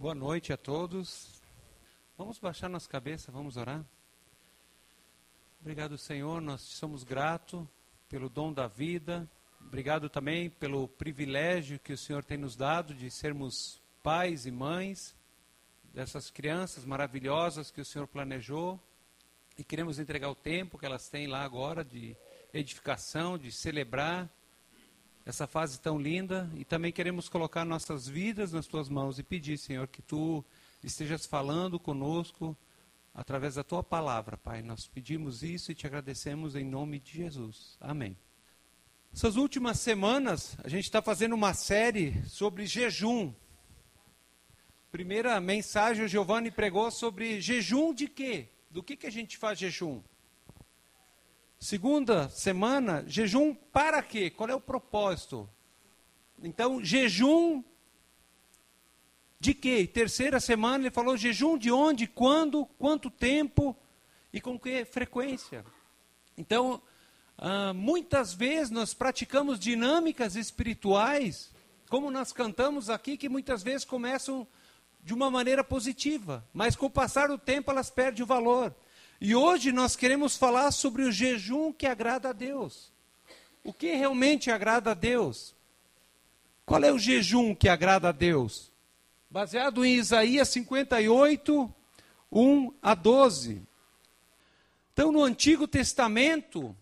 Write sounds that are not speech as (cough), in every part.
Boa noite a todos. Vamos baixar nossa cabeça, vamos orar. Obrigado, Senhor, nós somos gratos pelo dom da vida. Obrigado também pelo privilégio que o Senhor tem nos dado de sermos pais e mães dessas crianças maravilhosas que o Senhor planejou. E queremos entregar o tempo que elas têm lá agora de edificação, de celebrar essa fase tão linda. E também queremos colocar nossas vidas nas tuas mãos e pedir, Senhor, que tu estejas falando conosco através da tua palavra, Pai. Nós pedimos isso e te agradecemos em nome de Jesus. Amém. Essas últimas semanas, a gente está fazendo uma série sobre jejum. Primeira mensagem, o Giovanni pregou sobre jejum de quê? Do que, que a gente faz jejum? Segunda semana, jejum para quê? Qual é o propósito? Então, jejum de quê? Terceira semana, ele falou jejum de onde, quando, quanto tempo e com que frequência. Então, ah, muitas vezes nós praticamos dinâmicas espirituais, como nós cantamos aqui, que muitas vezes começam de uma maneira positiva, mas com o passar do tempo elas perdem o valor. E hoje nós queremos falar sobre o jejum que agrada a Deus. O que realmente agrada a Deus? Qual é o jejum que agrada a Deus? Baseado em Isaías 58, 1 a 12. Então, no Antigo Testamento,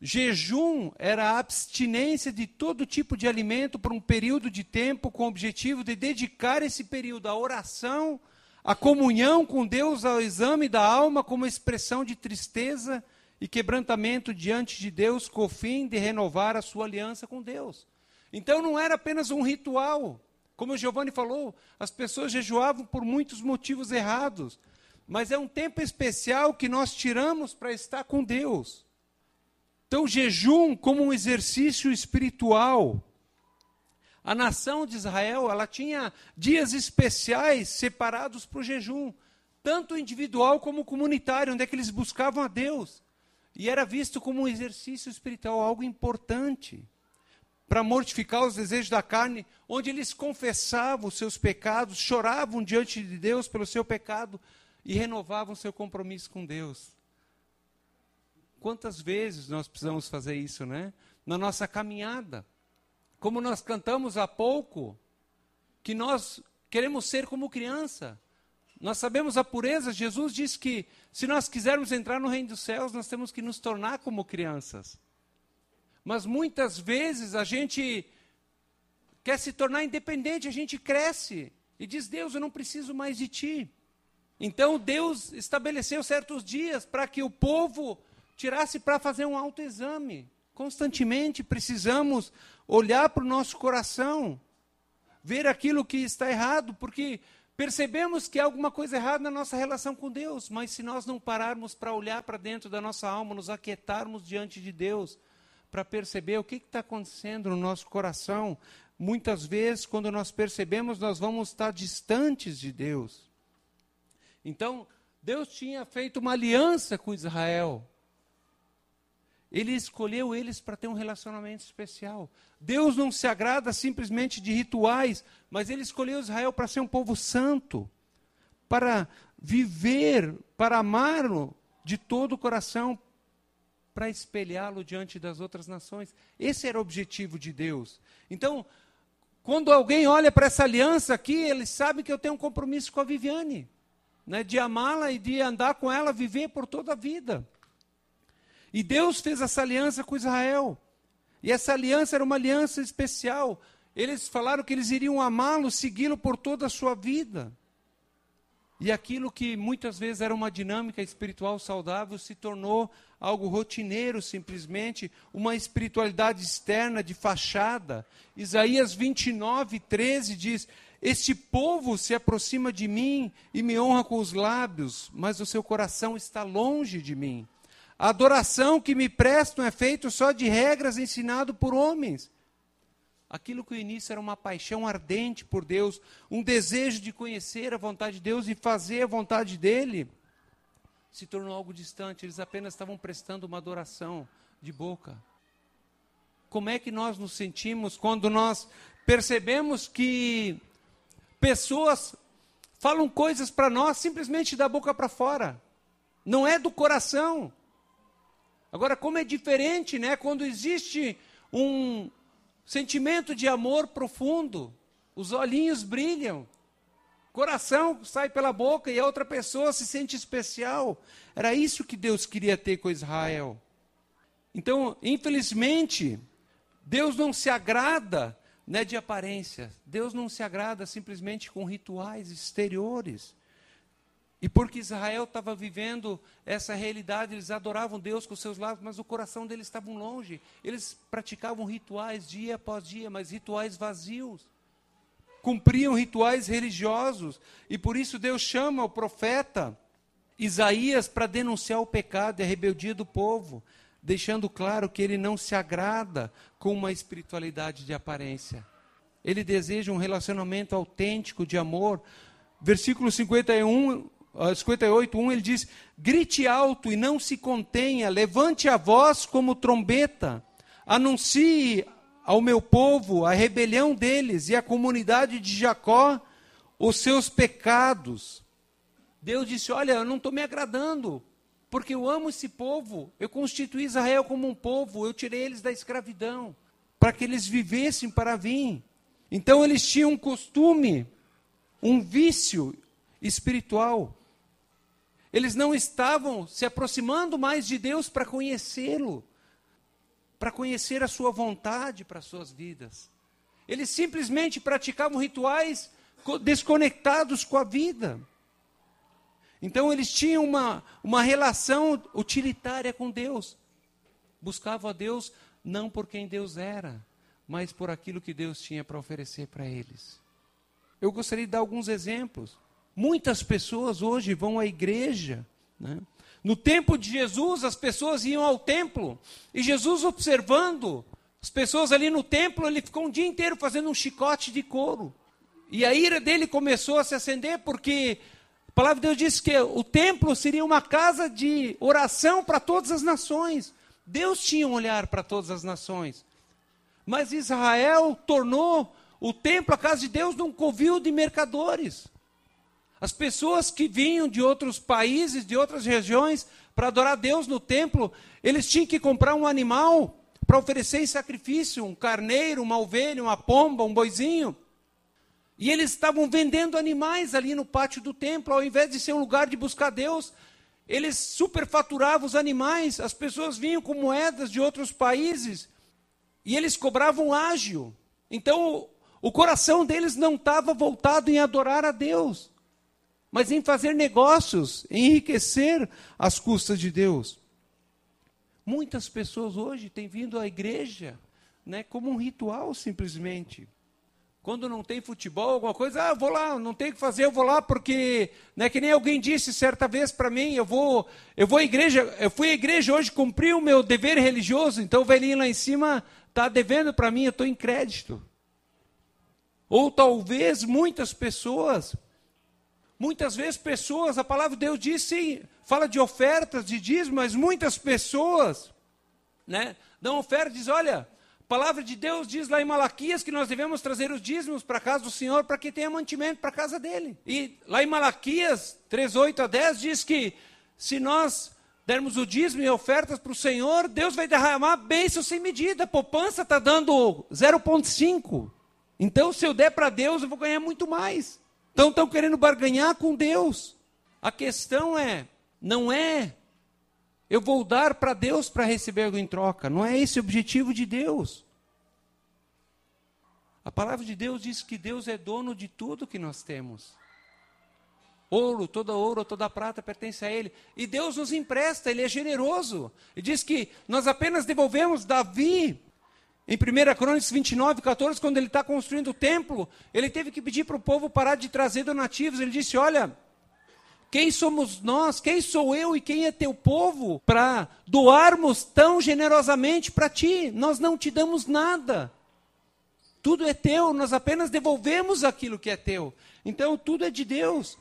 jejum era a abstinência de todo tipo de alimento por um período de tempo com o objetivo de dedicar esse período à oração, à comunhão com Deus, ao exame da alma como expressão de tristeza e quebrantamento diante de Deus com o fim de renovar a sua aliança com Deus. Então não era apenas um ritual. Como o Giovanni falou, as pessoas jejuavam por muitos motivos errados, mas é um tempo especial que nós tiramos para estar com Deus. Então, jejum como um exercício espiritual. A nação de Israel, ela tinha dias especiais separados para o jejum, tanto individual como comunitário, onde é que eles buscavam a Deus. E era visto como um exercício espiritual, algo importante, para mortificar os desejos da carne, onde eles confessavam os seus pecados, choravam diante de Deus pelo seu pecado e renovavam seu compromisso com Deus. Quantas vezes nós precisamos fazer isso, né? Na nossa caminhada. Como nós cantamos há pouco, que nós queremos ser como criança. Nós sabemos a pureza. Jesus disse que se nós quisermos entrar no reino dos céus, nós temos que nos tornar como crianças. Mas muitas vezes a gente quer se tornar independente, a gente cresce e diz: Deus, eu não preciso mais de ti. Então Deus estabeleceu certos dias para que o povo tirasse para fazer um autoexame. Constantemente precisamos olhar para o nosso coração, ver aquilo que está errado, porque percebemos que há alguma coisa errada na nossa relação com Deus, mas se nós não pararmos para olhar para dentro da nossa alma, nos aquietarmos diante de Deus, para perceber o que está acontecendo no nosso coração, muitas vezes, quando nós percebemos, nós vamos estar distantes de Deus. Então, Deus tinha feito uma aliança com Israel. Ele escolheu eles para ter um relacionamento especial. Deus não se agrada simplesmente de rituais, mas ele escolheu Israel para ser um povo santo, para viver, para amá-lo de todo o coração, para espelhá-lo diante das outras nações. Esse era o objetivo de Deus. Então, quando alguém olha para essa aliança aqui, ele sabe que eu tenho um compromisso com a Viviane, né, de amá-la e de andar com ela, viver por toda a vida. E Deus fez essa aliança com Israel. E essa aliança era uma aliança especial. Eles falaram que eles iriam amá-lo, segui-lo por toda a sua vida. E aquilo que muitas vezes era uma dinâmica espiritual saudável se tornou algo rotineiro, simplesmente, uma espiritualidade externa de fachada. Isaías 29, 13 diz: Este povo se aproxima de mim e me honra com os lábios, mas o seu coração está longe de mim. A adoração que me prestam é feita só de regras ensinado por homens. Aquilo que o início era uma paixão ardente por Deus, um desejo de conhecer a vontade de Deus e fazer a vontade dele, se tornou algo distante. Eles apenas estavam prestando uma adoração de boca. Como é que nós nos sentimos quando nós percebemos que pessoas falam coisas para nós simplesmente da boca para fora. Não é do coração. Agora, como é diferente, né, quando existe um sentimento de amor profundo, os olhinhos brilham, coração sai pela boca e a outra pessoa se sente especial. Era isso que Deus queria ter com Israel. Então, infelizmente, Deus não se agrada né, de aparência. Deus não se agrada simplesmente com rituais exteriores. E porque Israel estava vivendo essa realidade, eles adoravam Deus com seus lábios, mas o coração deles estava longe. Eles praticavam rituais dia após dia, mas rituais vazios. Cumpriam rituais religiosos. E por isso Deus chama o profeta Isaías para denunciar o pecado e a rebeldia do povo deixando claro que ele não se agrada com uma espiritualidade de aparência. Ele deseja um relacionamento autêntico de amor. Versículo 51, 58, 1, ele diz: Grite alto e não se contenha, levante a voz como trombeta, anuncie ao meu povo a rebelião deles e à comunidade de Jacó os seus pecados. Deus disse: Olha, eu não estou me agradando porque eu amo esse povo. Eu constituí Israel como um povo, eu tirei eles da escravidão, para que eles vivessem para vir. Então eles tinham um costume, um vício espiritual. Eles não estavam se aproximando mais de Deus para conhecê-lo, para conhecer a sua vontade para as suas vidas. Eles simplesmente praticavam rituais desconectados com a vida. Então eles tinham uma, uma relação utilitária com Deus. Buscavam a Deus não por quem Deus era, mas por aquilo que Deus tinha para oferecer para eles. Eu gostaria de dar alguns exemplos. Muitas pessoas hoje vão à igreja. Né? No tempo de Jesus, as pessoas iam ao templo e Jesus observando as pessoas ali no templo, ele ficou um dia inteiro fazendo um chicote de couro. E a ira dele começou a se acender porque a palavra de Deus diz que o templo seria uma casa de oração para todas as nações. Deus tinha um olhar para todas as nações. Mas Israel tornou o templo, a casa de Deus, num covil de mercadores. As pessoas que vinham de outros países, de outras regiões, para adorar Deus no templo, eles tinham que comprar um animal para oferecer em sacrifício, um carneiro, uma ovelha, uma pomba, um boizinho. E eles estavam vendendo animais ali no pátio do templo, ao invés de ser um lugar de buscar Deus, eles superfaturavam os animais, as pessoas vinham com moedas de outros países e eles cobravam ágio. Então, o coração deles não estava voltado em adorar a Deus, mas em fazer negócios, em enriquecer às custas de Deus. Muitas pessoas hoje têm vindo à igreja né, como um ritual simplesmente. Quando não tem futebol, alguma coisa, ah, vou lá, não tem o que fazer, eu vou lá porque, né, que nem alguém disse certa vez para mim, eu vou, eu vou à igreja, eu fui à igreja hoje, cumpri o meu dever religioso, então o velhinho lá em cima está devendo para mim, eu estou em crédito. Ou talvez muitas pessoas, muitas vezes pessoas, a palavra de Deus diz sim, fala de ofertas, de dízimo, mas muitas pessoas, né, dão oferta e diz, olha, a palavra de Deus diz lá em Malaquias que nós devemos trazer os dízimos para a casa do Senhor para que tenha mantimento para a casa dele. E lá em Malaquias 3, 8 a 10 diz que se nós dermos o dízimo e ofertas para o Senhor, Deus vai derramar bênção sem medida. A poupança está dando 0,5. Então, se eu der para Deus, eu vou ganhar muito mais. Então, estão querendo barganhar com Deus. A questão é, não é eu vou dar para Deus para receber algo em troca. Não é esse o objetivo de Deus. A palavra de Deus diz que Deus é dono de tudo que nós temos. Ouro, toda ouro, toda prata pertence a Ele. E Deus nos empresta, Ele é generoso. E diz que nós apenas devolvemos Davi. Em 1 Crônicas 29, 14, quando ele está construindo o templo, ele teve que pedir para o povo parar de trazer donativos. Ele disse: Olha, quem somos nós? Quem sou eu e quem é teu povo para doarmos tão generosamente para ti? Nós não te damos nada. Tudo é teu, nós apenas devolvemos aquilo que é teu. Então tudo é de Deus.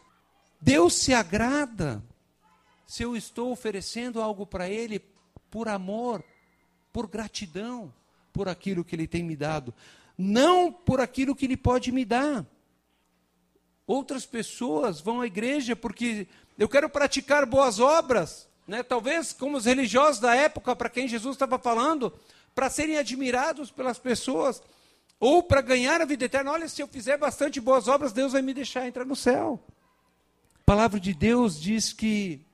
Deus se agrada se eu estou oferecendo algo para Ele por amor, por gratidão, por aquilo que Ele tem me dado, não por aquilo que Ele pode me dar. Outras pessoas vão à igreja porque eu quero praticar boas obras, né? Talvez como os religiosos da época para quem Jesus estava falando, para serem admirados pelas pessoas ou para ganhar a vida eterna. Olha, se eu fizer bastante boas obras, Deus vai me deixar entrar no céu. A palavra de Deus diz que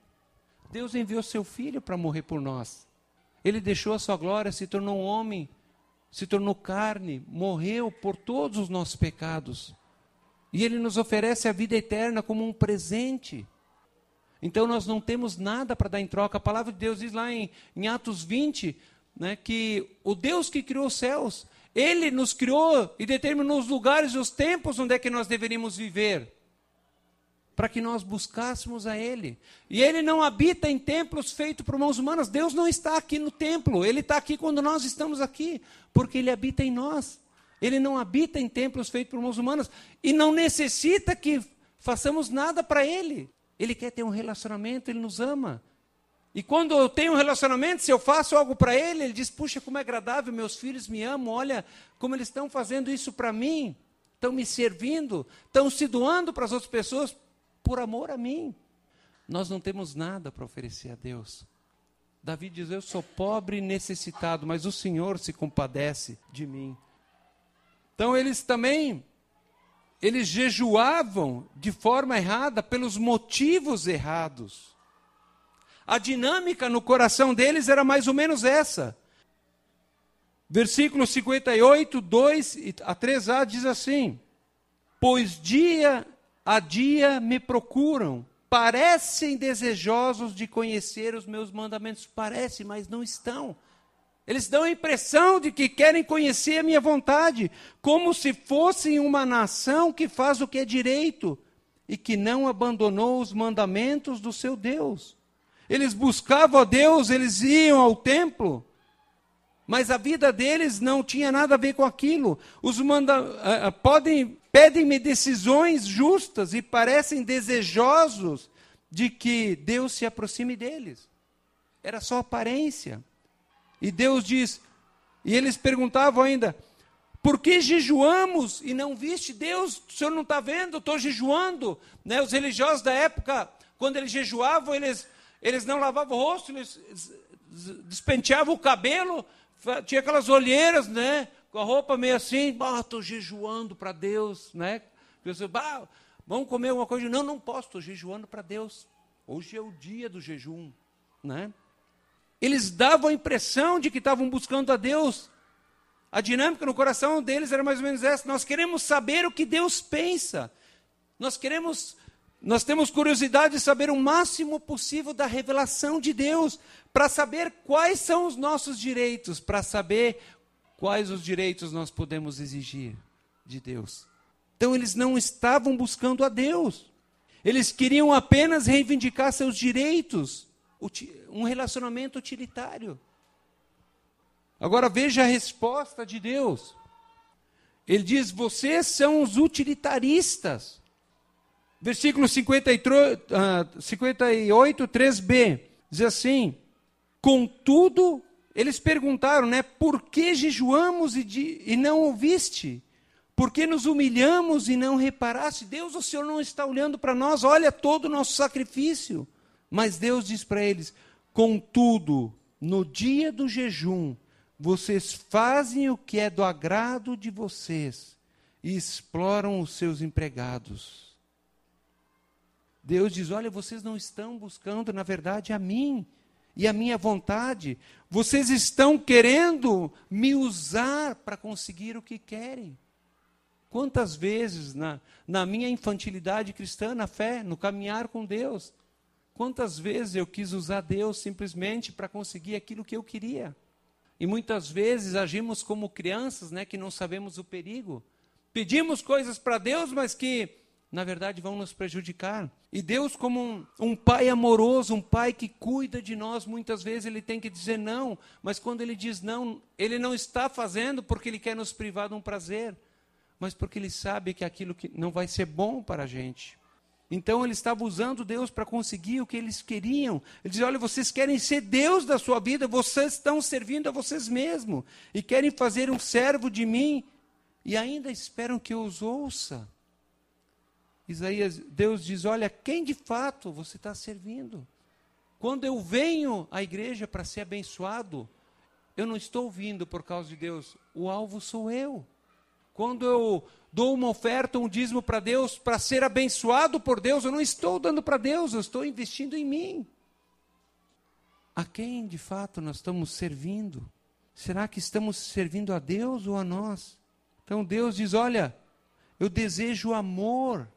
Deus enviou seu filho para morrer por nós. Ele deixou a sua glória, se tornou um homem, se tornou carne, morreu por todos os nossos pecados. E ele nos oferece a vida eterna como um presente. Então nós não temos nada para dar em troca. A palavra de Deus diz lá em, em Atos 20 né, que o Deus que criou os céus, ele nos criou e determinou os lugares e os tempos onde é que nós deveríamos viver para que nós buscássemos a Ele. E Ele não habita em templos feitos por mãos humanas. Deus não está aqui no templo. Ele está aqui quando nós estamos aqui, porque Ele habita em nós. Ele não habita em templos feitos por mãos humanas e não necessita que façamos nada para Ele. Ele quer ter um relacionamento, Ele nos ama. E quando eu tenho um relacionamento, se eu faço algo para Ele, Ele diz: Puxa, como é agradável, meus filhos me amam, olha como eles estão fazendo isso para mim, estão me servindo, estão se doando para as outras pessoas por amor a mim. Nós não temos nada para oferecer a Deus. Davi diz: Eu sou pobre e necessitado, mas o Senhor se compadece de mim. Então eles também eles jejuavam de forma errada pelos motivos errados. A dinâmica no coração deles era mais ou menos essa. Versículo 58, 2 a 3a diz assim: Pois dia a dia me procuram, parecem desejosos de conhecer os meus mandamentos. Parece, mas não estão. Eles dão a impressão de que querem conhecer a minha vontade, como se fossem uma nação que faz o que é direito e que não abandonou os mandamentos do seu Deus. Eles buscavam a Deus, eles iam ao templo, mas a vida deles não tinha nada a ver com aquilo. Os manda uh, podem pedem-me decisões justas e parecem desejosos de que Deus se aproxime deles. Era só aparência. E Deus diz, e eles perguntavam ainda: por que jejuamos e não viste Deus? O senhor não está vendo? Estou jejuando. Né? Os religiosos da época, quando eles jejuavam, eles, eles não lavavam o rosto, eles despenteavam o cabelo, tinha aquelas olheiras, né? Com a roupa meio assim, estou jejuando para Deus, né? Você, ah, vamos comer alguma coisa? Não, não posso, estou jejuando para Deus. Hoje é o dia do jejum, né? Eles davam a impressão de que estavam buscando a Deus. A dinâmica no coração deles era mais ou menos essa. Nós queremos saber o que Deus pensa. Nós queremos nós temos curiosidade de saber o máximo possível da revelação de Deus, para saber quais são os nossos direitos, para saber quais os direitos nós podemos exigir de Deus. Então eles não estavam buscando a Deus. Eles queriam apenas reivindicar seus direitos, um relacionamento utilitário. Agora veja a resposta de Deus. Ele diz: Vocês são os utilitaristas. Versículo 53, uh, 58, 3b, diz assim: Contudo, eles perguntaram, né? Por que jejuamos e, de, e não ouviste? Por que nos humilhamos e não reparaste? Deus, o Senhor não está olhando para nós, olha todo o nosso sacrifício. Mas Deus diz para eles: Contudo, no dia do jejum, vocês fazem o que é do agrado de vocês e exploram os seus empregados. Deus diz: Olha, vocês não estão buscando, na verdade, a mim e a minha vontade. Vocês estão querendo me usar para conseguir o que querem. Quantas vezes na, na minha infantilidade cristã, na fé, no caminhar com Deus, quantas vezes eu quis usar Deus simplesmente para conseguir aquilo que eu queria? E muitas vezes agimos como crianças, né, que não sabemos o perigo. Pedimos coisas para Deus, mas que na verdade vão nos prejudicar. E Deus, como um, um, pai amoroso, um pai que cuida de nós, muitas vezes ele tem que dizer não, mas quando ele diz não, ele não está fazendo porque ele quer nos privar de um prazer, mas porque ele sabe que aquilo que não vai ser bom para a gente. Então ele estava usando Deus para conseguir o que eles queriam. Ele diz: Olha, vocês querem ser Deus da sua vida, vocês estão servindo a vocês mesmos e querem fazer um servo de mim e ainda esperam que eu os ouça. Isaías, Deus diz: Olha, quem de fato você está servindo? Quando eu venho à igreja para ser abençoado, eu não estou vindo por causa de Deus, o alvo sou eu. Quando eu dou uma oferta, um dízimo para Deus, para ser abençoado por Deus, eu não estou dando para Deus, eu estou investindo em mim. A quem de fato nós estamos servindo? Será que estamos servindo a Deus ou a nós? Então Deus diz: Olha, eu desejo amor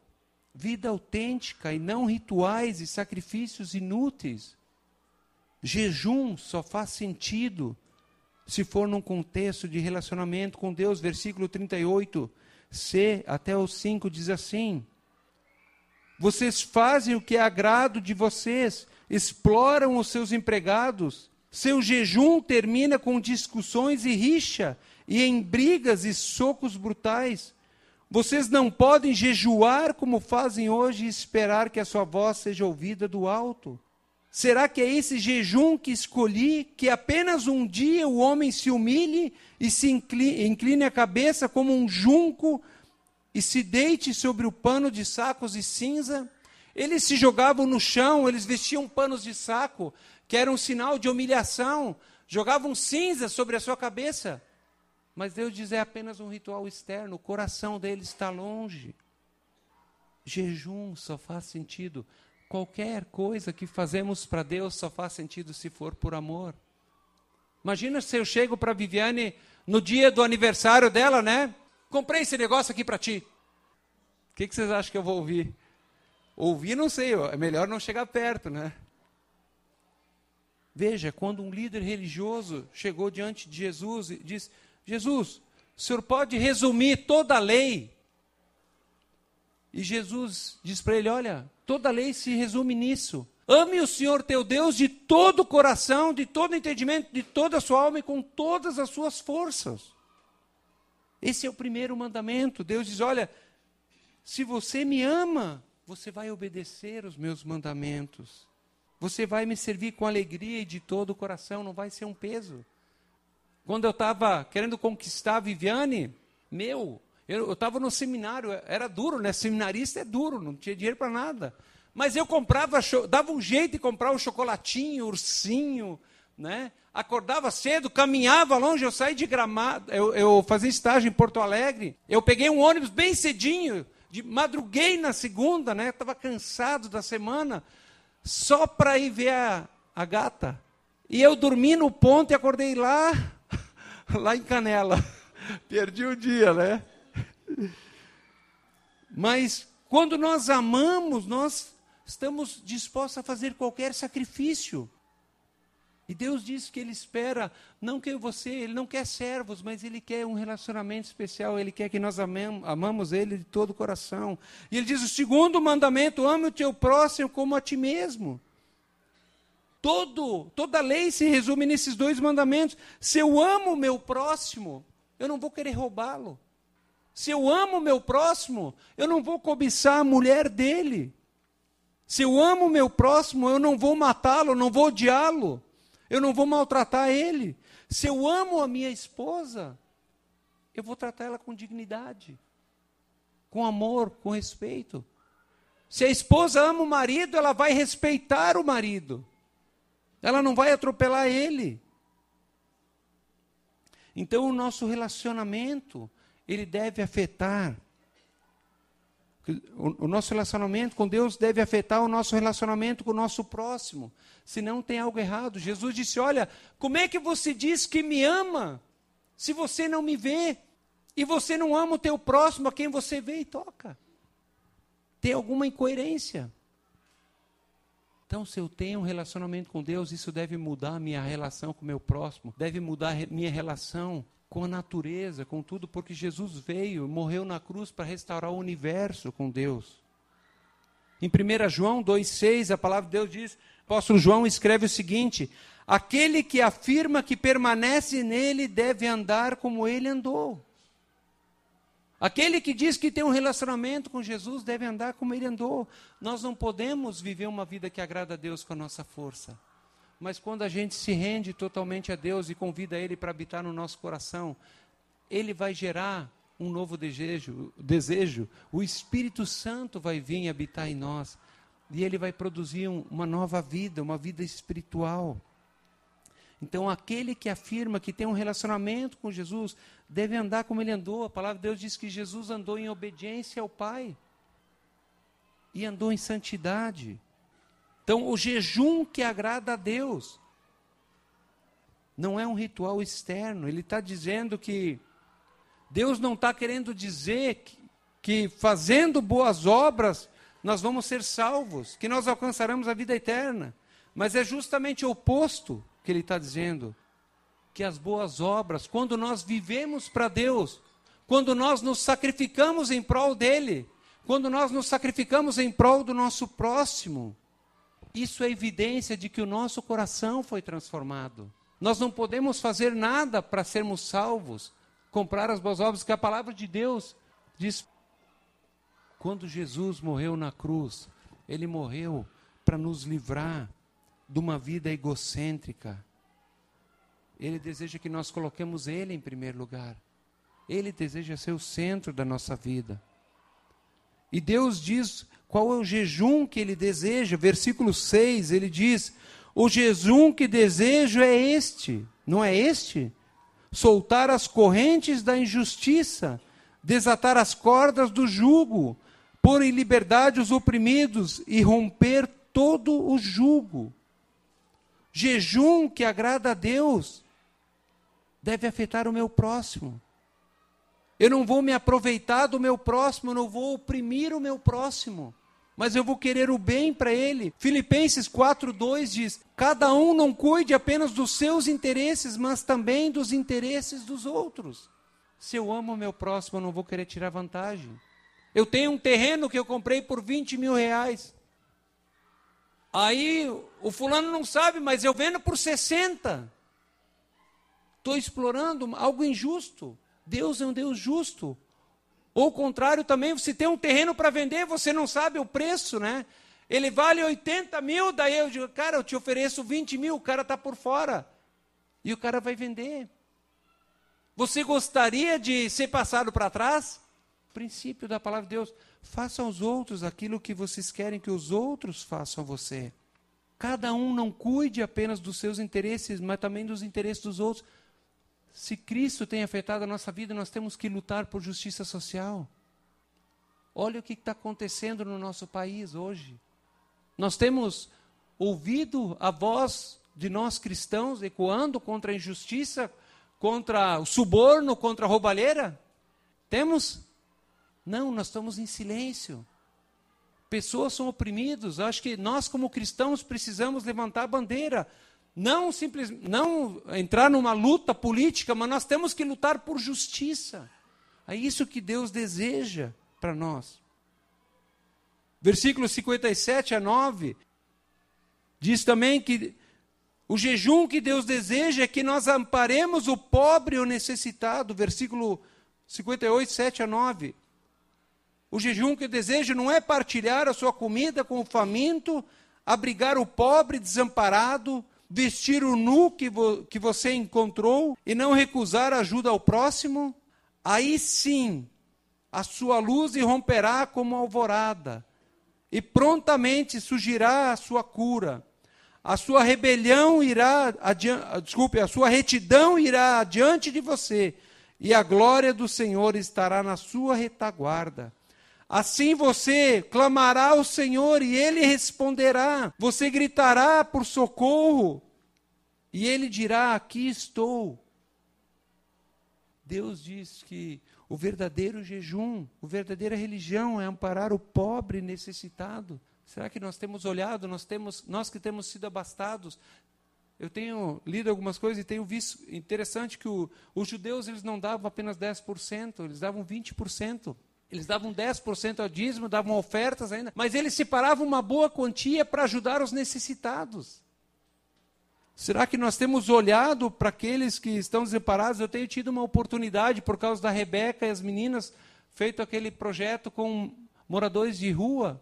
vida autêntica e não rituais e sacrifícios inúteis. Jejum só faz sentido se for num contexto de relacionamento com Deus. Versículo 38, C até o 5 diz assim: Vocês fazem o que é agrado de vocês, exploram os seus empregados. Seu jejum termina com discussões e rixa, e em brigas e socos brutais. Vocês não podem jejuar como fazem hoje e esperar que a sua voz seja ouvida do alto. Será que é esse jejum que escolhi, que apenas um dia o homem se humilhe e se incline, incline a cabeça como um junco e se deite sobre o pano de sacos e cinza? Eles se jogavam no chão, eles vestiam panos de saco, que era um sinal de humilhação, jogavam cinza sobre a sua cabeça. Mas Deus diz é apenas um ritual externo, o coração dele está longe. Jejum só faz sentido. Qualquer coisa que fazemos para Deus só faz sentido se for por amor. Imagina se eu chego para Viviane no dia do aniversário dela, né? Comprei esse negócio aqui para ti. O que, que vocês acham que eu vou ouvir? Ouvir, não sei, é melhor não chegar perto, né? Veja, quando um líder religioso chegou diante de Jesus e disse: Jesus, o senhor pode resumir toda a lei? E Jesus diz para ele: Olha, toda a lei se resume nisso. Ame o Senhor teu Deus de todo o coração, de todo o entendimento, de toda a sua alma e com todas as suas forças. Esse é o primeiro mandamento. Deus diz: Olha, se você me ama, você vai obedecer os meus mandamentos. Você vai me servir com alegria e de todo o coração, não vai ser um peso. Quando eu estava querendo conquistar a Viviane, meu, eu estava no seminário, era duro, né? Seminarista é duro, não tinha dinheiro para nada. Mas eu comprava, dava um jeito de comprar o um chocolatinho, ursinho, né? Acordava cedo, caminhava longe, eu saí de Gramado, eu, eu fazia estágio em Porto Alegre, eu peguei um ônibus bem cedinho, de, madruguei na segunda, né? Estava cansado da semana, só para ir ver a, a gata. E eu dormi no ponto e acordei lá (laughs) lá em Canela. (laughs) Perdi o dia, né? Mas quando nós amamos, nós estamos dispostos a fazer qualquer sacrifício. E Deus diz que Ele espera, não que você, Ele não quer servos, mas Ele quer um relacionamento especial, Ele quer que nós amemos, amamos Ele de todo o coração. E Ele diz: o segundo mandamento, ame o teu próximo como a ti mesmo. Todo, toda lei se resume nesses dois mandamentos. Se eu amo o meu próximo, eu não vou querer roubá-lo. Se eu amo o meu próximo, eu não vou cobiçar a mulher dele. Se eu amo o meu próximo, eu não vou matá-lo, não vou odiá-lo. Eu não vou maltratar ele. Se eu amo a minha esposa, eu vou tratar ela com dignidade, com amor, com respeito. Se a esposa ama o marido, ela vai respeitar o marido. Ela não vai atropelar ele. Então o nosso relacionamento, ele deve afetar. O, nosso relacionamento com Deus deve afetar o nosso relacionamento com o nosso próximo. Senão tem algo errado. Jesus disse: Olha, como é que você diz que me ama se você não me vê? E você não ama o teu próximo a quem você vê e toca? Tem alguma incoerência. Então, se eu tenho um relacionamento com Deus, isso deve mudar minha relação com o meu próximo, deve mudar minha relação com a natureza, com tudo, porque Jesus veio, morreu na cruz para restaurar o universo com Deus. Em 1 João 2,6, a palavra de Deus diz: apóstolo João escreve o seguinte: Aquele que afirma que permanece nele deve andar como ele andou. Aquele que diz que tem um relacionamento com Jesus deve andar como ele andou. Nós não podemos viver uma vida que agrada a Deus com a nossa força. Mas quando a gente se rende totalmente a Deus e convida Ele para habitar no nosso coração, Ele vai gerar um novo desejo, desejo. O Espírito Santo vai vir habitar em nós e ele vai produzir um, uma nova vida, uma vida espiritual. Então, aquele que afirma que tem um relacionamento com Jesus deve andar como ele andou. A palavra de Deus diz que Jesus andou em obediência ao Pai e andou em santidade. Então, o jejum que agrada a Deus não é um ritual externo. Ele está dizendo que Deus não está querendo dizer que, que fazendo boas obras nós vamos ser salvos, que nós alcançaremos a vida eterna. Mas é justamente o oposto que ele está dizendo. Que as boas obras, quando nós vivemos para Deus, quando nós nos sacrificamos em prol dele, quando nós nos sacrificamos em prol do nosso próximo, isso é evidência de que o nosso coração foi transformado. Nós não podemos fazer nada para sermos salvos, comprar as boas obras, que a palavra de Deus diz. Quando Jesus morreu na cruz, ele morreu para nos livrar de uma vida egocêntrica. Ele deseja que nós coloquemos Ele em primeiro lugar. Ele deseja ser o centro da nossa vida. E Deus diz qual é o jejum que Ele deseja. Versículo 6, ele diz: O jejum que desejo é este, não é este? Soltar as correntes da injustiça, desatar as cordas do jugo, pôr em liberdade os oprimidos e romper todo o jugo. Jejum que agrada a Deus deve afetar o meu próximo. Eu não vou me aproveitar do meu próximo, eu não vou oprimir o meu próximo, mas eu vou querer o bem para ele. Filipenses 4:2 diz: "Cada um não cuide apenas dos seus interesses, mas também dos interesses dos outros." Se eu amo o meu próximo, eu não vou querer tirar vantagem. Eu tenho um terreno que eu comprei por 20 mil reais. Aí o fulano não sabe, mas eu vendo por 60. Estou explorando algo injusto. Deus é um Deus justo. Ou o contrário também, se tem um terreno para vender, você não sabe o preço, né? Ele vale 80 mil, daí eu digo, cara, eu te ofereço 20 mil, o cara está por fora. E o cara vai vender. Você gostaria de ser passado para trás? princípio da palavra de Deus. Façam aos outros aquilo que vocês querem que os outros façam a você. Cada um não cuide apenas dos seus interesses, mas também dos interesses dos outros. Se Cristo tem afetado a nossa vida, nós temos que lutar por justiça social. Olha o que está acontecendo no nosso país hoje. Nós temos ouvido a voz de nós cristãos ecoando contra a injustiça, contra o suborno, contra a roubalheira? Temos? Não, nós estamos em silêncio. Pessoas são oprimidas. Acho que nós, como cristãos, precisamos levantar a bandeira. Não simples, não entrar numa luta política, mas nós temos que lutar por justiça. É isso que Deus deseja para nós. Versículos 57 a 9 diz também que o jejum que Deus deseja é que nós amparemos o pobre e o necessitado. Versículo 58, 7 a 9. O jejum que eu desejo não é partilhar a sua comida com o faminto, abrigar o pobre desamparado, vestir o nu que, vo, que você encontrou e não recusar ajuda ao próximo. Aí sim, a sua luz irromperá como alvorada, e prontamente surgirá a sua cura. A sua rebelião irá desculpe, a sua retidão irá adiante de você, e a glória do Senhor estará na sua retaguarda. Assim você clamará ao Senhor e ele responderá. Você gritará por socorro e ele dirá: Aqui estou. Deus diz que o verdadeiro jejum, a verdadeira religião é amparar o pobre necessitado. Será que nós temos olhado, nós temos, nós que temos sido abastados, eu tenho lido algumas coisas e tenho visto interessante que o, os judeus eles não davam apenas 10%, eles davam 20%. Eles davam 10% ao dízimo, davam ofertas ainda, mas eles separavam uma boa quantia para ajudar os necessitados. Será que nós temos olhado para aqueles que estão separados? Eu tenho tido uma oportunidade, por causa da Rebeca e as meninas, feito aquele projeto com moradores de rua.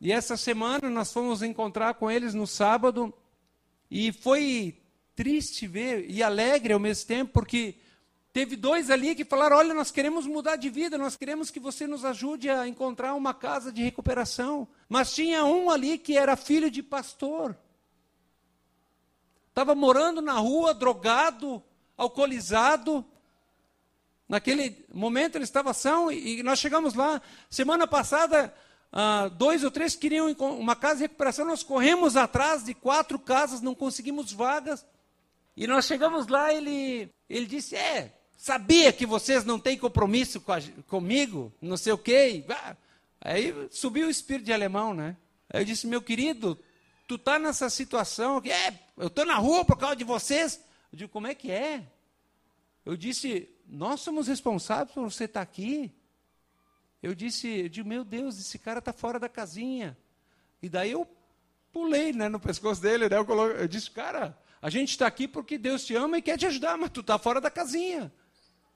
E essa semana nós fomos encontrar com eles no sábado, e foi triste ver, e alegre ao mesmo tempo, porque Teve dois ali que falaram: Olha, nós queremos mudar de vida, nós queremos que você nos ajude a encontrar uma casa de recuperação. Mas tinha um ali que era filho de pastor. Estava morando na rua, drogado, alcoolizado. Naquele momento ele estava são e nós chegamos lá. Semana passada, ah, dois ou três queriam uma casa de recuperação. Nós corremos atrás de quatro casas, não conseguimos vagas. E nós chegamos lá, ele, ele disse: É, sabia que vocês não têm compromisso com a, comigo, não sei o quê. Aí subiu o espírito de alemão, né? Aí eu disse: Meu querido, tu está nessa situação que é, eu estou na rua por causa de vocês. Eu digo: Como é que é? Eu disse: Nós somos responsáveis por você estar tá aqui. Eu disse, eu digo, meu Deus, esse cara está fora da casinha. E daí eu pulei né, no pescoço dele, né, eu, colo... eu disse, cara, a gente está aqui porque Deus te ama e quer te ajudar, mas tu está fora da casinha.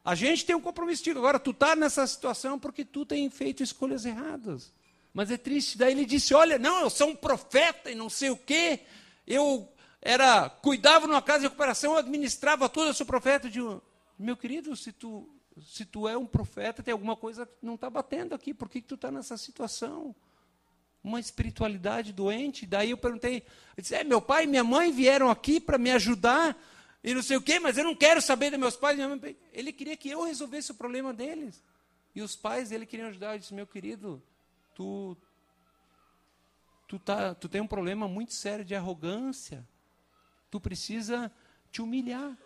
A gente tem um compromisso contigo. Agora, tu está nessa situação porque tu tem feito escolhas erradas. Mas é triste. Daí ele disse: Olha, não, eu sou um profeta e não sei o quê. Eu era cuidava numa casa de recuperação, eu administrava tudo, eu sou profeta. de meu querido, se tu, se tu é um profeta, tem alguma coisa que não está batendo aqui. Por que, que tu está nessa situação? uma espiritualidade doente. Daí eu perguntei, eu disse, é, meu pai e minha mãe vieram aqui para me ajudar e não sei o quê, mas eu não quero saber dos meus pais. Ele queria que eu resolvesse o problema deles. E os pais dele queriam ajudar. Eu disse, meu querido, tu, tu, tá, tu tem um problema muito sério de arrogância. Tu precisa te humilhar.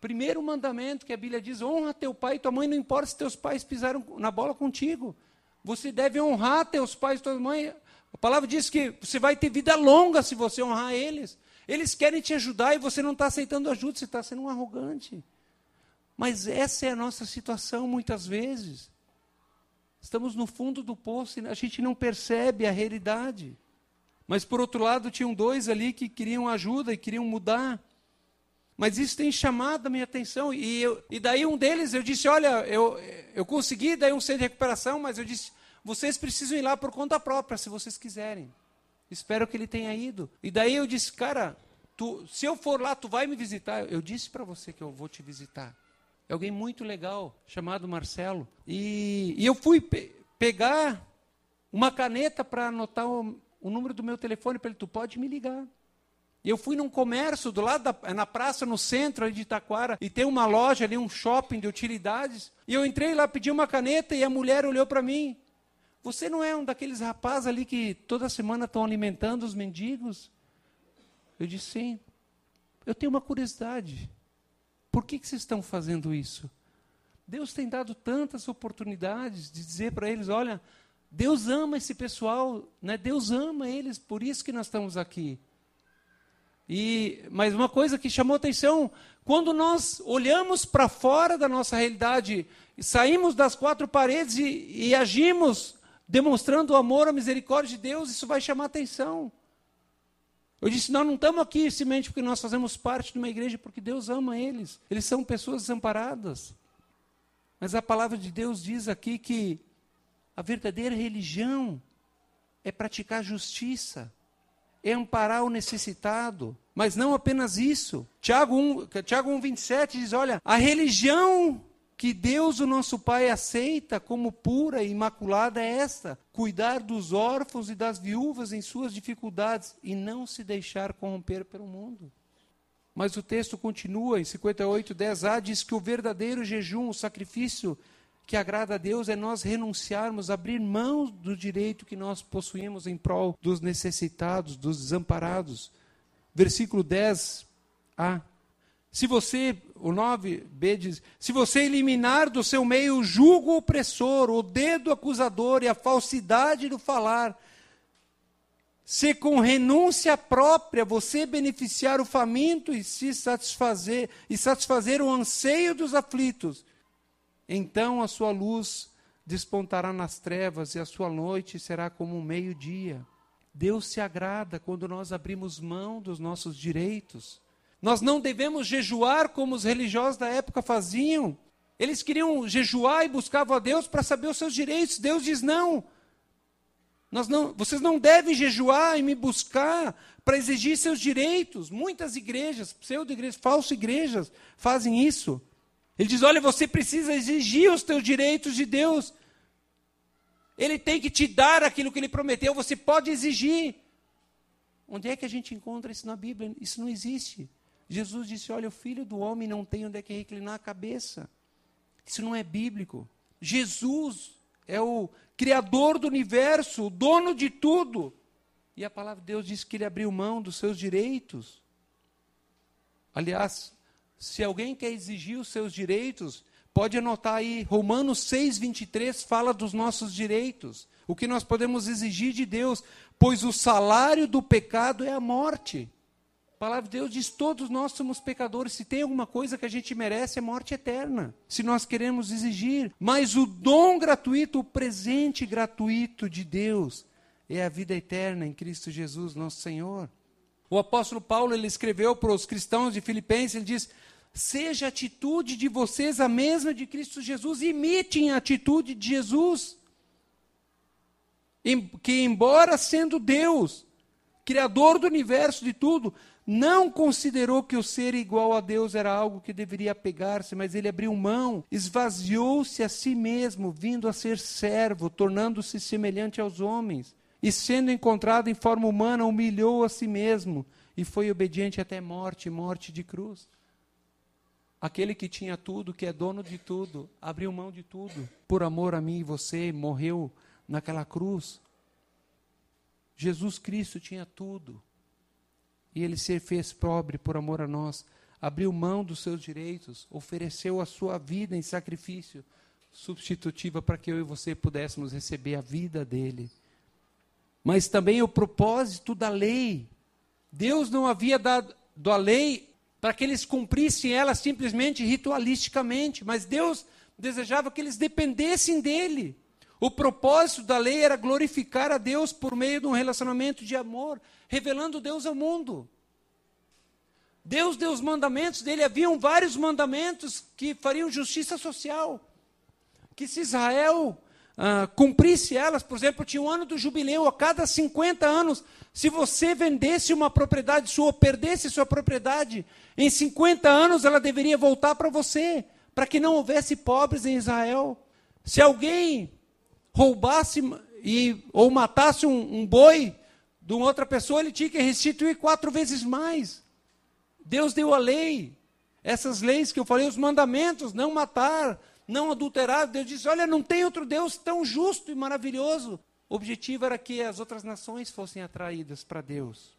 Primeiro mandamento que a Bíblia diz: honra teu pai e tua mãe, não importa se teus pais pisaram na bola contigo. Você deve honrar teus pais e tua mãe. A palavra diz que você vai ter vida longa se você honrar eles. Eles querem te ajudar e você não está aceitando ajuda, você está sendo um arrogante. Mas essa é a nossa situação muitas vezes. Estamos no fundo do poço e a gente não percebe a realidade. Mas por outro lado, tinham dois ali que queriam ajuda e queriam mudar. Mas isso tem chamado a minha atenção. E, eu, e daí um deles, eu disse, olha, eu, eu consegui daí um centro de recuperação, mas eu disse, vocês precisam ir lá por conta própria, se vocês quiserem. Espero que ele tenha ido. E daí eu disse, cara, tu, se eu for lá, tu vai me visitar. Eu disse para você que eu vou te visitar. É alguém muito legal, chamado Marcelo. E, e eu fui pe pegar uma caneta para anotar o, o número do meu telefone para ele, tu pode me ligar. Eu fui num comércio do lado da, na praça, no centro de Itaquara, e tem uma loja ali, um shopping de utilidades. E eu entrei lá, pedi uma caneta, e a mulher olhou para mim. Você não é um daqueles rapazes ali que toda semana estão alimentando os mendigos? Eu disse, sim. Eu tenho uma curiosidade. Por que, que vocês estão fazendo isso? Deus tem dado tantas oportunidades de dizer para eles: olha, Deus ama esse pessoal, né? Deus ama eles, por isso que nós estamos aqui. E, mas uma coisa que chamou atenção, quando nós olhamos para fora da nossa realidade, saímos das quatro paredes e, e agimos demonstrando o amor, a misericórdia de Deus, isso vai chamar atenção. Eu disse: nós não estamos aqui simplesmente porque nós fazemos parte de uma igreja, porque Deus ama eles. Eles são pessoas desamparadas. Mas a palavra de Deus diz aqui que a verdadeira religião é praticar justiça é amparar o necessitado. Mas não apenas isso. Tiago 1, Tiago 1, 27 diz: olha, a religião que Deus, o nosso Pai, aceita como pura e imaculada é esta: cuidar dos órfãos e das viúvas em suas dificuldades e não se deixar corromper pelo mundo. Mas o texto continua em 58, 10a, diz que o verdadeiro jejum, o sacrifício que agrada a Deus é nós renunciarmos, abrir mão do direito que nós possuímos em prol dos necessitados, dos desamparados. Versículo 10a. Se você, o 9b diz: Se você eliminar do seu meio o jugo opressor, o dedo acusador e a falsidade do falar, se com renúncia própria você beneficiar o faminto e se satisfazer e satisfazer o anseio dos aflitos, então a sua luz despontará nas trevas e a sua noite será como um meio-dia. Deus se agrada quando nós abrimos mão dos nossos direitos. Nós não devemos jejuar como os religiosos da época faziam. Eles queriam jejuar e buscavam a Deus para saber os seus direitos. Deus diz: não. Nós não vocês não devem jejuar e me buscar para exigir seus direitos. Muitas igrejas, pseudo-igrejas, falsas igrejas, fazem isso. Ele diz: olha, você precisa exigir os teus direitos de Deus. Ele tem que te dar aquilo que ele prometeu, você pode exigir. Onde é que a gente encontra isso na Bíblia? Isso não existe. Jesus disse: Olha, o filho do homem não tem onde é que reclinar a cabeça. Isso não é bíblico. Jesus é o Criador do universo, o dono de tudo. E a palavra de Deus diz que ele abriu mão dos seus direitos. Aliás, se alguém quer exigir os seus direitos, pode anotar aí, Romanos 6, 23 fala dos nossos direitos. O que nós podemos exigir de Deus, pois o salário do pecado é a morte. Palavra de Deus diz: todos nós somos pecadores. Se tem alguma coisa que a gente merece, é morte eterna. Se nós queremos exigir. Mas o dom gratuito, o presente gratuito de Deus, é a vida eterna em Cristo Jesus, nosso Senhor. O apóstolo Paulo ele escreveu para os cristãos de Filipenses, ele diz: Seja a atitude de vocês a mesma de Cristo Jesus, imitem a atitude de Jesus. Que, embora sendo Deus, Criador do universo de tudo, não considerou que o ser igual a Deus era algo que deveria apegar-se, mas ele abriu mão, esvaziou-se a si mesmo, vindo a ser servo, tornando-se semelhante aos homens. E sendo encontrado em forma humana, humilhou a si mesmo e foi obediente até morte morte de cruz. Aquele que tinha tudo, que é dono de tudo, abriu mão de tudo por amor a mim e você, morreu naquela cruz. Jesus Cristo tinha tudo e ele se fez pobre por amor a nós, abriu mão dos seus direitos, ofereceu a sua vida em sacrifício substitutiva para que eu e você pudéssemos receber a vida dele. Mas também o propósito da lei. Deus não havia dado a lei para que eles cumprissem ela simplesmente ritualisticamente, mas Deus desejava que eles dependessem dele. O propósito da lei era glorificar a Deus por meio de um relacionamento de amor, revelando Deus ao mundo. Deus deu os mandamentos dele, haviam vários mandamentos que fariam justiça social. Que se Israel ah, cumprisse elas, por exemplo, tinha o um ano do jubileu, a cada 50 anos, se você vendesse uma propriedade sua, ou perdesse sua propriedade, em 50 anos ela deveria voltar para você, para que não houvesse pobres em Israel. Se alguém roubasse e, ou matasse um, um boi de outra pessoa, ele tinha que restituir quatro vezes mais. Deus deu a lei, essas leis que eu falei, os mandamentos, não matar, não adulterar. Deus disse: Olha, não tem outro Deus tão justo e maravilhoso. O objetivo era que as outras nações fossem atraídas para Deus.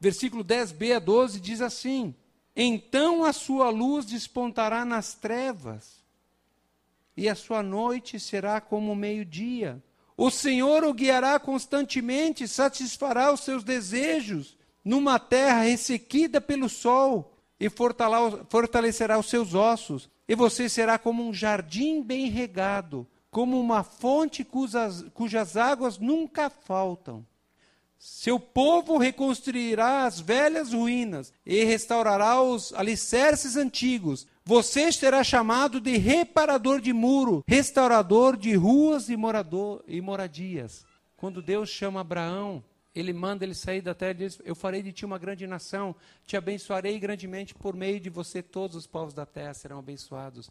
Versículo 10b a 12 diz assim: Então a sua luz despontará nas trevas e a sua noite será como o meio-dia. O Senhor o guiará constantemente, satisfará os seus desejos numa terra ressequida pelo sol e fortalecerá os seus ossos. E você será como um jardim bem regado, como uma fonte cujas, cujas águas nunca faltam. Seu povo reconstruirá as velhas ruínas e restaurará os alicerces antigos. Você será chamado de reparador de muro, restaurador de ruas e, morador, e moradias. Quando Deus chama Abraão, ele manda ele sair da terra e diz: Eu farei de ti uma grande nação, te abençoarei grandemente por meio de você, todos os povos da terra serão abençoados.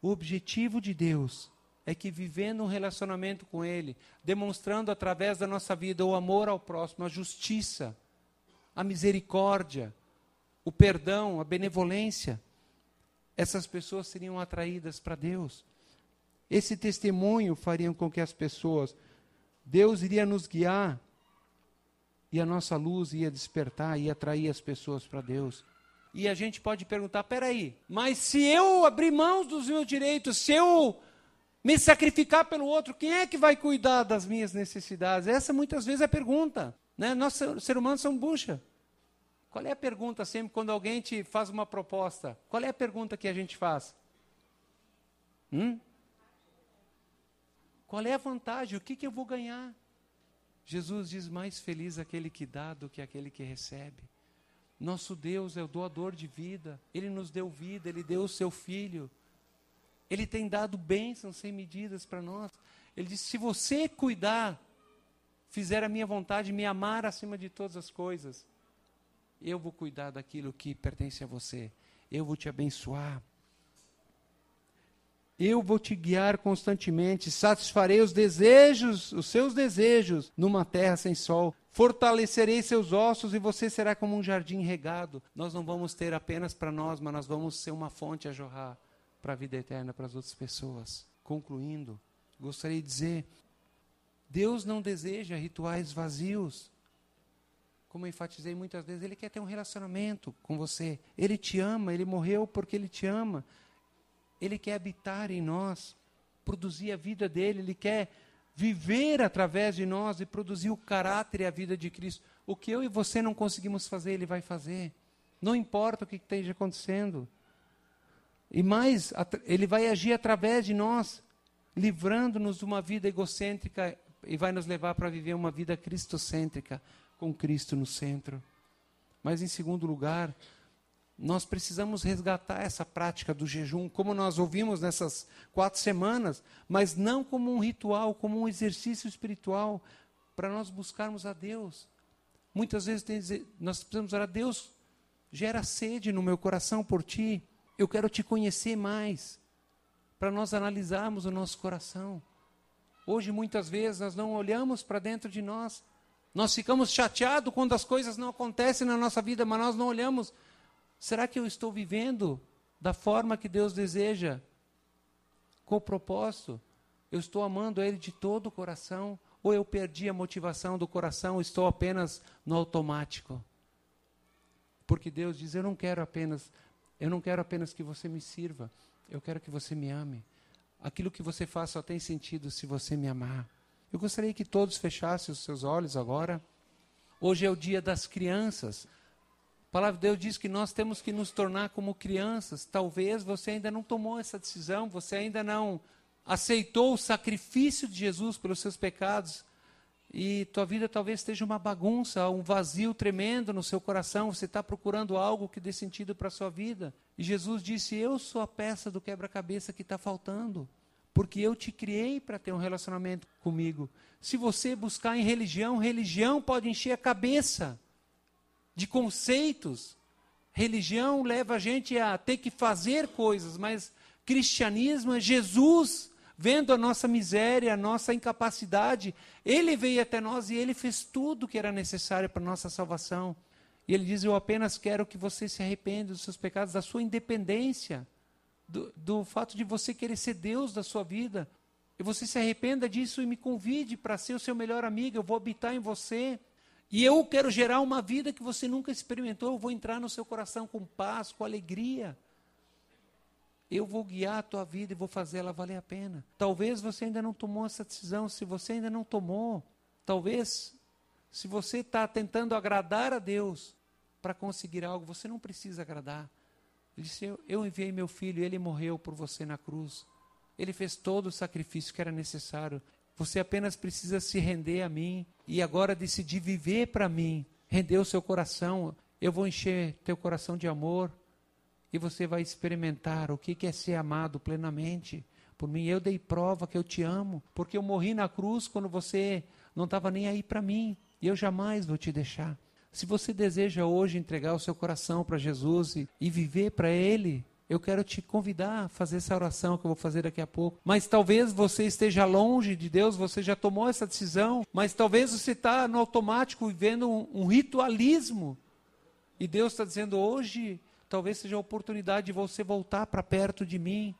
O objetivo de Deus é que vivendo um relacionamento com Ele, demonstrando através da nossa vida o amor ao próximo, a justiça, a misericórdia, o perdão, a benevolência, essas pessoas seriam atraídas para Deus. Esse testemunho faria com que as pessoas, Deus iria nos guiar e a nossa luz ia despertar e atrair as pessoas para Deus. E a gente pode perguntar: peraí, mas se eu abrir mãos dos meus direitos, se eu me sacrificar pelo outro, quem é que vai cuidar das minhas necessidades? Essa muitas vezes é a pergunta. Né? Nós, seres humanos, somos bucha. Qual é a pergunta sempre quando alguém te faz uma proposta? Qual é a pergunta que a gente faz? Hum? Qual é a vantagem? O que, que eu vou ganhar? Jesus diz: mais feliz aquele que dá do que aquele que recebe. Nosso Deus é o doador de vida, Ele nos deu vida, Ele deu o seu Filho. Ele tem dado bênçãos sem medidas para nós. Ele disse: se você cuidar, fizer a minha vontade, me amar acima de todas as coisas, eu vou cuidar daquilo que pertence a você. Eu vou te abençoar. Eu vou te guiar constantemente, satisfarei os desejos, os seus desejos, numa terra sem sol. Fortalecerei seus ossos e você será como um jardim regado. Nós não vamos ter apenas para nós, mas nós vamos ser uma fonte a jorrar para a vida eterna para as outras pessoas. Concluindo, gostaria de dizer: Deus não deseja rituais vazios. Como eu enfatizei muitas vezes, Ele quer ter um relacionamento com você. Ele te ama, Ele morreu porque Ele te ama. Ele quer habitar em nós, produzir a vida dele, ele quer viver através de nós e produzir o caráter e a vida de Cristo. O que eu e você não conseguimos fazer, ele vai fazer. Não importa o que esteja acontecendo. E mais, ele vai agir através de nós, livrando-nos de uma vida egocêntrica e vai nos levar para viver uma vida cristocêntrica, com Cristo no centro. Mas, em segundo lugar, nós precisamos resgatar essa prática do jejum, como nós ouvimos nessas quatro semanas, mas não como um ritual, como um exercício espiritual, para nós buscarmos a Deus. Muitas vezes nós precisamos orar, Deus, gera sede no meu coração por Ti, eu quero Te conhecer mais, para nós analisarmos o nosso coração. Hoje, muitas vezes, nós não olhamos para dentro de nós, nós ficamos chateados quando as coisas não acontecem na nossa vida, mas nós não olhamos Será que eu estou vivendo da forma que Deus deseja? Com o propósito? Eu estou amando Ele de todo o coração? Ou eu perdi a motivação do coração, estou apenas no automático? Porque Deus diz: Eu não quero apenas, eu não quero apenas que você me sirva, eu quero que você me ame. Aquilo que você faz só tem sentido se você me amar. Eu gostaria que todos fechassem os seus olhos agora. Hoje é o dia das crianças palavra de Deus diz que nós temos que nos tornar como crianças. Talvez você ainda não tomou essa decisão, você ainda não aceitou o sacrifício de Jesus pelos seus pecados. E tua vida talvez esteja uma bagunça, um vazio tremendo no seu coração. Você está procurando algo que dê sentido para a sua vida. E Jesus disse: Eu sou a peça do quebra-cabeça que está faltando. Porque eu te criei para ter um relacionamento comigo. Se você buscar em religião, religião pode encher a cabeça de conceitos. Religião leva a gente a ter que fazer coisas, mas cristianismo é Jesus vendo a nossa miséria, a nossa incapacidade. Ele veio até nós e ele fez tudo que era necessário para a nossa salvação. E ele diz: Eu apenas quero que você se arrependa dos seus pecados, da sua independência, do, do fato de você querer ser Deus da sua vida. E você se arrependa disso e me convide para ser o seu melhor amigo. Eu vou habitar em você. E eu quero gerar uma vida que você nunca experimentou. Eu vou entrar no seu coração com paz, com alegria. Eu vou guiar a tua vida e vou fazer ela valer a pena. Talvez você ainda não tomou essa decisão. Se você ainda não tomou, talvez, se você está tentando agradar a Deus para conseguir algo, você não precisa agradar. Ele disse: eu, eu enviei meu filho, ele morreu por você na cruz. Ele fez todo o sacrifício que era necessário. Você apenas precisa se render a mim e agora decidir viver para mim. Render o seu coração. Eu vou encher teu coração de amor e você vai experimentar o que é ser amado plenamente por mim. Eu dei prova que eu te amo, porque eu morri na cruz quando você não estava nem aí para mim. E eu jamais vou te deixar. Se você deseja hoje entregar o seu coração para Jesus e, e viver para Ele, eu quero te convidar a fazer essa oração que eu vou fazer daqui a pouco. Mas talvez você esteja longe de Deus, você já tomou essa decisão, mas talvez você está no automático vivendo um, um ritualismo. E Deus está dizendo hoje, talvez seja a oportunidade de você voltar para perto de mim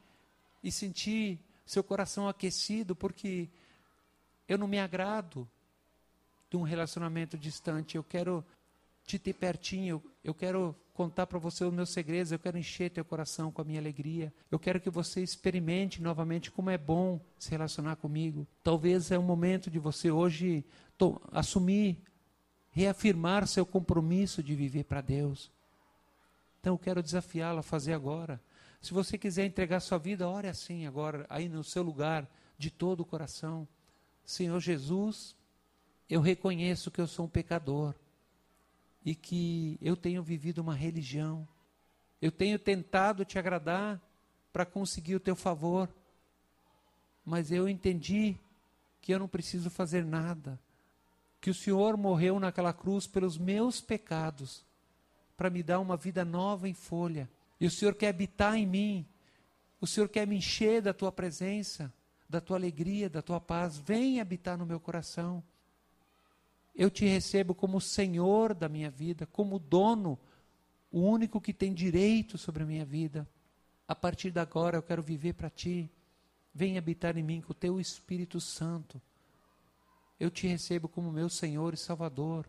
e sentir seu coração aquecido, porque eu não me agrado de um relacionamento distante. Eu quero te ter pertinho, eu quero contar para você os meus segredos, eu quero encher teu coração com a minha alegria. Eu quero que você experimente novamente como é bom se relacionar comigo. Talvez é o momento de você hoje assumir, reafirmar seu compromisso de viver para Deus. Então eu quero desafiá-lo a fazer agora. Se você quiser entregar sua vida, ore assim agora, aí no seu lugar, de todo o coração. Senhor Jesus, eu reconheço que eu sou um pecador e que eu tenho vivido uma religião. Eu tenho tentado te agradar para conseguir o teu favor, mas eu entendi que eu não preciso fazer nada, que o Senhor morreu naquela cruz pelos meus pecados, para me dar uma vida nova em folha, e o Senhor quer habitar em mim. O Senhor quer me encher da tua presença, da tua alegria, da tua paz. Vem habitar no meu coração. Eu te recebo como Senhor da minha vida, como dono, o único que tem direito sobre a minha vida. A partir de agora eu quero viver para ti. Vem habitar em mim com o teu Espírito Santo. Eu te recebo como meu Senhor e Salvador.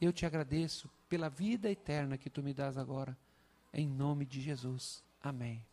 Eu te agradeço pela vida eterna que tu me dás agora. Em nome de Jesus. Amém.